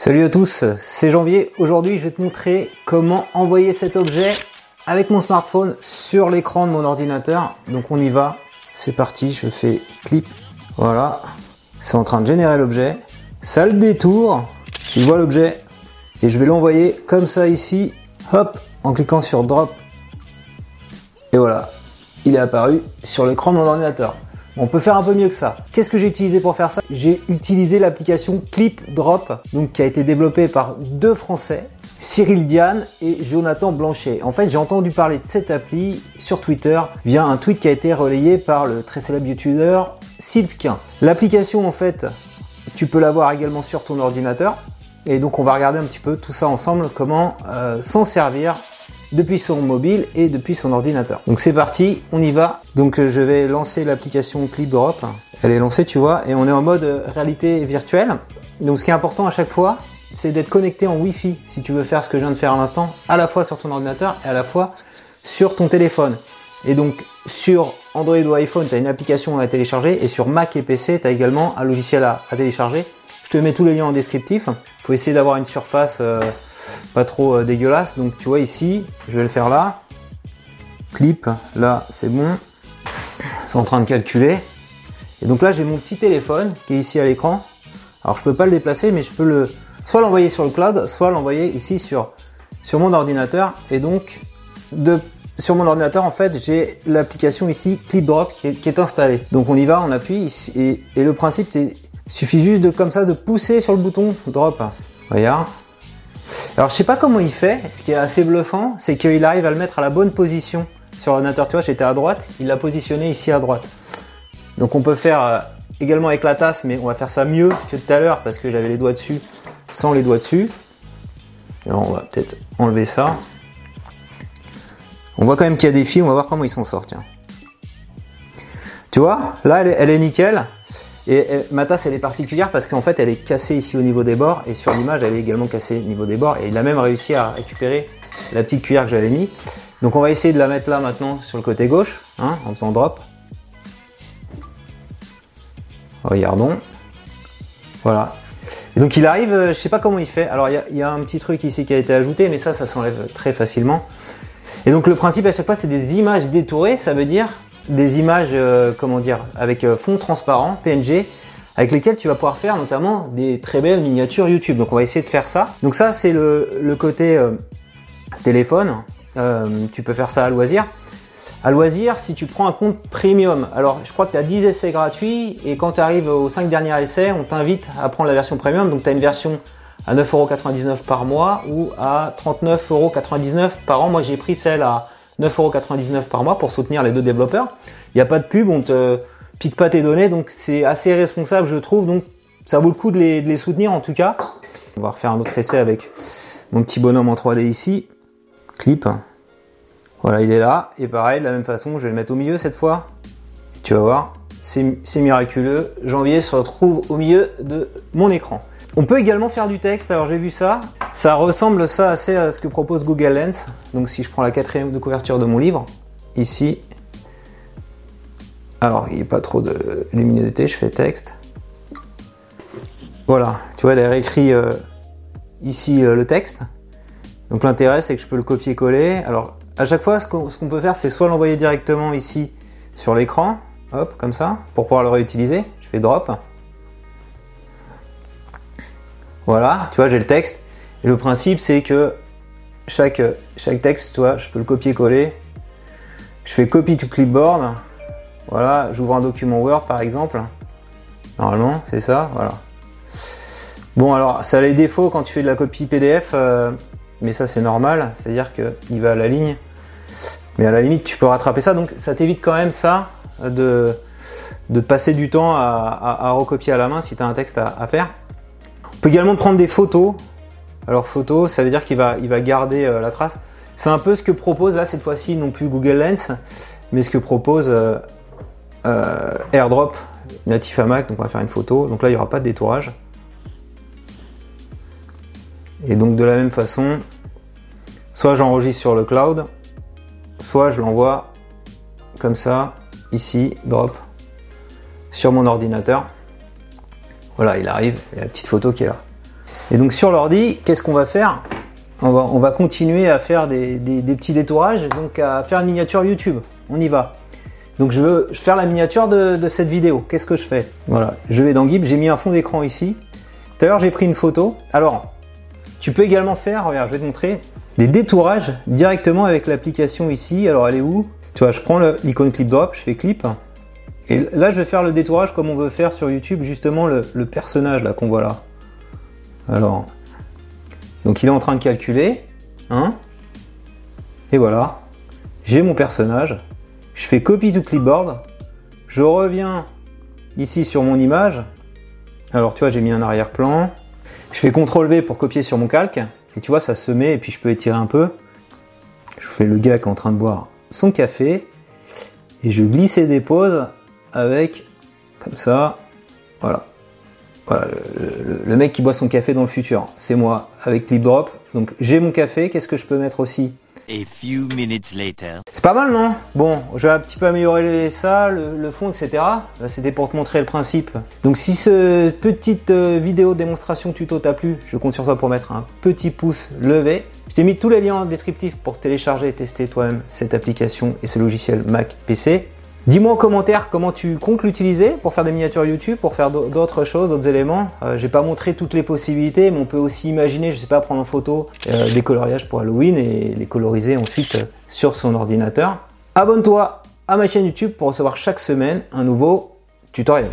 Salut à tous, c'est Janvier. Aujourd'hui, je vais te montrer comment envoyer cet objet avec mon smartphone sur l'écran de mon ordinateur. Donc on y va. C'est parti, je fais clip. Voilà. C'est en train de générer l'objet. Ça le détour. Tu vois l'objet. Et je vais l'envoyer comme ça ici. Hop, en cliquant sur drop. Et voilà. Il est apparu sur l'écran de mon ordinateur. On peut faire un peu mieux que ça. Qu'est-ce que j'ai utilisé pour faire ça? J'ai utilisé l'application Clip Drop, donc qui a été développée par deux Français, Cyril Diane et Jonathan Blanchet. En fait, j'ai entendu parler de cette appli sur Twitter via un tweet qui a été relayé par le très célèbre youtubeur Sylvquin. L'application, en fait, tu peux l'avoir également sur ton ordinateur. Et donc, on va regarder un petit peu tout ça ensemble, comment euh, s'en servir depuis son mobile et depuis son ordinateur. Donc c'est parti, on y va. Donc euh, je vais lancer l'application Clip Drop. Elle est lancée, tu vois, et on est en mode euh, réalité virtuelle. Donc ce qui est important à chaque fois, c'est d'être connecté en Wi-Fi si tu veux faire ce que je viens de faire à l'instant, à la fois sur ton ordinateur et à la fois sur ton téléphone. Et donc sur Android ou iPhone, tu as une application à télécharger et sur Mac et PC, tu as également un logiciel à, télécharger. Je te mets tous les liens en descriptif. Il faut essayer d'avoir une surface euh, pas trop euh, dégueulasse. Donc tu vois ici, je vais le faire là. Clip, là c'est bon. C'est en train de calculer. Et donc là j'ai mon petit téléphone qui est ici à l'écran. Alors je peux pas le déplacer mais je peux le soit l'envoyer sur le cloud, soit l'envoyer ici sur, sur mon ordinateur. Et donc de, sur mon ordinateur en fait j'ai l'application ici ClipDrop qui est, qui est installée. Donc on y va, on appuie et, et le principe c'est suffit juste de comme ça de pousser sur le bouton drop. Regarde, alors je sais pas comment il fait, ce qui est assez bluffant, c'est qu'il arrive à le mettre à la bonne position sur l'ordinateur. Tu vois, j'étais à droite, il l'a positionné ici à droite. Donc on peut faire euh, également avec la tasse, mais on va faire ça mieux que tout à l'heure parce que j'avais les doigts dessus sans les doigts dessus. Alors on va peut-être enlever ça. On voit quand même qu'il y a des fils, on va voir comment ils s'en sortent. Tu vois, là elle est nickel. Et ma tasse, elle est particulière parce qu'en fait, elle est cassée ici au niveau des bords et sur l'image, elle est également cassée au niveau des bords. Et il a même réussi à récupérer la petite cuillère que j'avais mis. Donc on va essayer de la mettre là maintenant sur le côté gauche, hein, en faisant drop. Regardons. Voilà. Et donc il arrive, euh, je sais pas comment il fait. Alors il y, a un petit truc ici qui a été ajouté, mais ça, ça s'enlève très facilement. Et donc le principe à chaque fois, c'est des images détourées. Ça veut dire des images, euh, comment dire, avec euh, fond transparent, PNG, avec lesquels tu vas pouvoir faire notamment des très belles miniatures YouTube. Donc on va essayer de faire ça. Donc ça c'est le, côté euh, téléphone. tu peux faire ça à loisir. À loisir, si tu prends un compte premium, alors je crois que tu as 10 essais gratuits et quand tu arrives aux 5 derniers essais, on t'invite à prendre la version premium. Donc tu as une version à 9,99€ par mois ou à 39,99€ par an. Moi j'ai pris celle à 9,99€ par mois pour soutenir les deux développeurs. Il n'y a pas de pub, on te pique pas tes données, donc c'est assez responsable je trouve, donc ça vaut le coup de les, soutenir en tout cas. On va refaire un autre essai avec mon petit bonhomme en 3D ici. Clip. Voilà, il est là. Et pareil, de la même façon, je vais le mettre au milieu cette fois. Tu vas voir, c'est miraculeux. Janvier se retrouve au milieu de mon écran. On peut également faire du texte, alors j'ai vu ça. Ça ressemble ça assez à ce que propose Google Lens. Donc si je prends la quatrième de couverture de mon livre, ici, alors il n'y a pas trop de luminosité, je fais texte. Voilà, tu vois, elle a réécrit euh, ici euh, le texte. Donc l'intérêt c'est que je peux le copier-coller. Alors à chaque fois, ce qu'on peut faire, c'est soit l'envoyer directement ici sur l'écran, hop, comme ça, pour pouvoir le réutiliser. Je fais drop. Voilà, tu vois, j'ai le texte. Et le principe, c'est que chaque, chaque texte, tu vois, je peux le copier-coller. Je fais copy to clipboard. Voilà, j'ouvre un document Word par exemple. Normalement, c'est ça, voilà. Bon, alors, ça a les défauts quand tu fais de la copie PDF, euh, mais ça c'est normal, c'est-à-dire qu'il va à la ligne. Mais à la limite, tu peux rattraper ça, donc ça t'évite quand même ça de, de passer du temps à, recopier à la main si tu as un texte à faire. On peut également prendre des photos. Alors photo, ça veut dire qu'il va, garder euh, la trace. C'est un peu ce que propose là cette fois-ci non plus Google Lens, mais ce que propose euh, euh, AirDrop natif à Mac. Donc on va faire une photo. Donc là il n'y aura pas de détourage. Et donc de la même façon, soit j'enregistre sur le cloud, soit je l'envoie comme ça, ici, drop, sur mon ordinateur. Voilà, il arrive, il y a la petite photo qui est là. Et donc sur l'ordi, qu'est-ce qu'on va faire? On va, on va, continuer à faire des, petits détourages, donc à faire une miniature YouTube. On y va. Donc je veux faire la miniature de, cette vidéo. Qu'est-ce que je fais? Voilà, je vais dans Gib, j'ai mis un fond d'écran ici. Tout à l'heure j'ai pris une photo. Alors, tu peux également faire, regarde, je vais te montrer, des détourages directement avec l'application ici. Alors elle est où? Tu vois, je prends l'icône clip drop, je fais clip. Et là, je vais faire le détourage comme on veut faire sur YouTube, justement le, le personnage là qu'on voit là. Alors, donc il est en train de calculer. Hein Et voilà. J'ai mon personnage. Je fais copy to clipboard. Je reviens ici sur mon image. Alors tu vois, j'ai mis un arrière-plan. Je fais CTRL V pour copier sur mon calque. Et tu vois, ça se met et puis je peux étirer un peu. Je fais le gars qui est en train de boire son café. Et je glisse et dépose avec, comme ça, voilà. Voilà, le, mec qui boit son café dans le futur, c'est moi, avec Clip Drop. Donc j'ai mon café, qu'est-ce que je peux mettre aussi? C'est pas mal, non? Bon, je vais un petit peu améliorer ça, le, fond, etc. C'était pour te montrer le principe. Donc si cette petite euh, vidéo démonstration tuto t'a plu, je compte sur toi pour mettre un petit pouce levé. Je t'ai mis tous les liens en descriptif pour télécharger et tester toi-même cette application et ce logiciel Mac PC. Dis-moi en commentaire comment tu comptes l'utiliser pour faire des miniatures YouTube, pour faire d'autres choses, d'autres éléments. Euh, J'ai pas montré toutes les possibilités, mais on peut aussi imaginer, je sais pas, prendre en photo euh, des coloriages pour Halloween et les coloriser ensuite euh, sur son ordinateur. Abonne-toi à ma chaîne YouTube pour recevoir chaque semaine un nouveau tutoriel.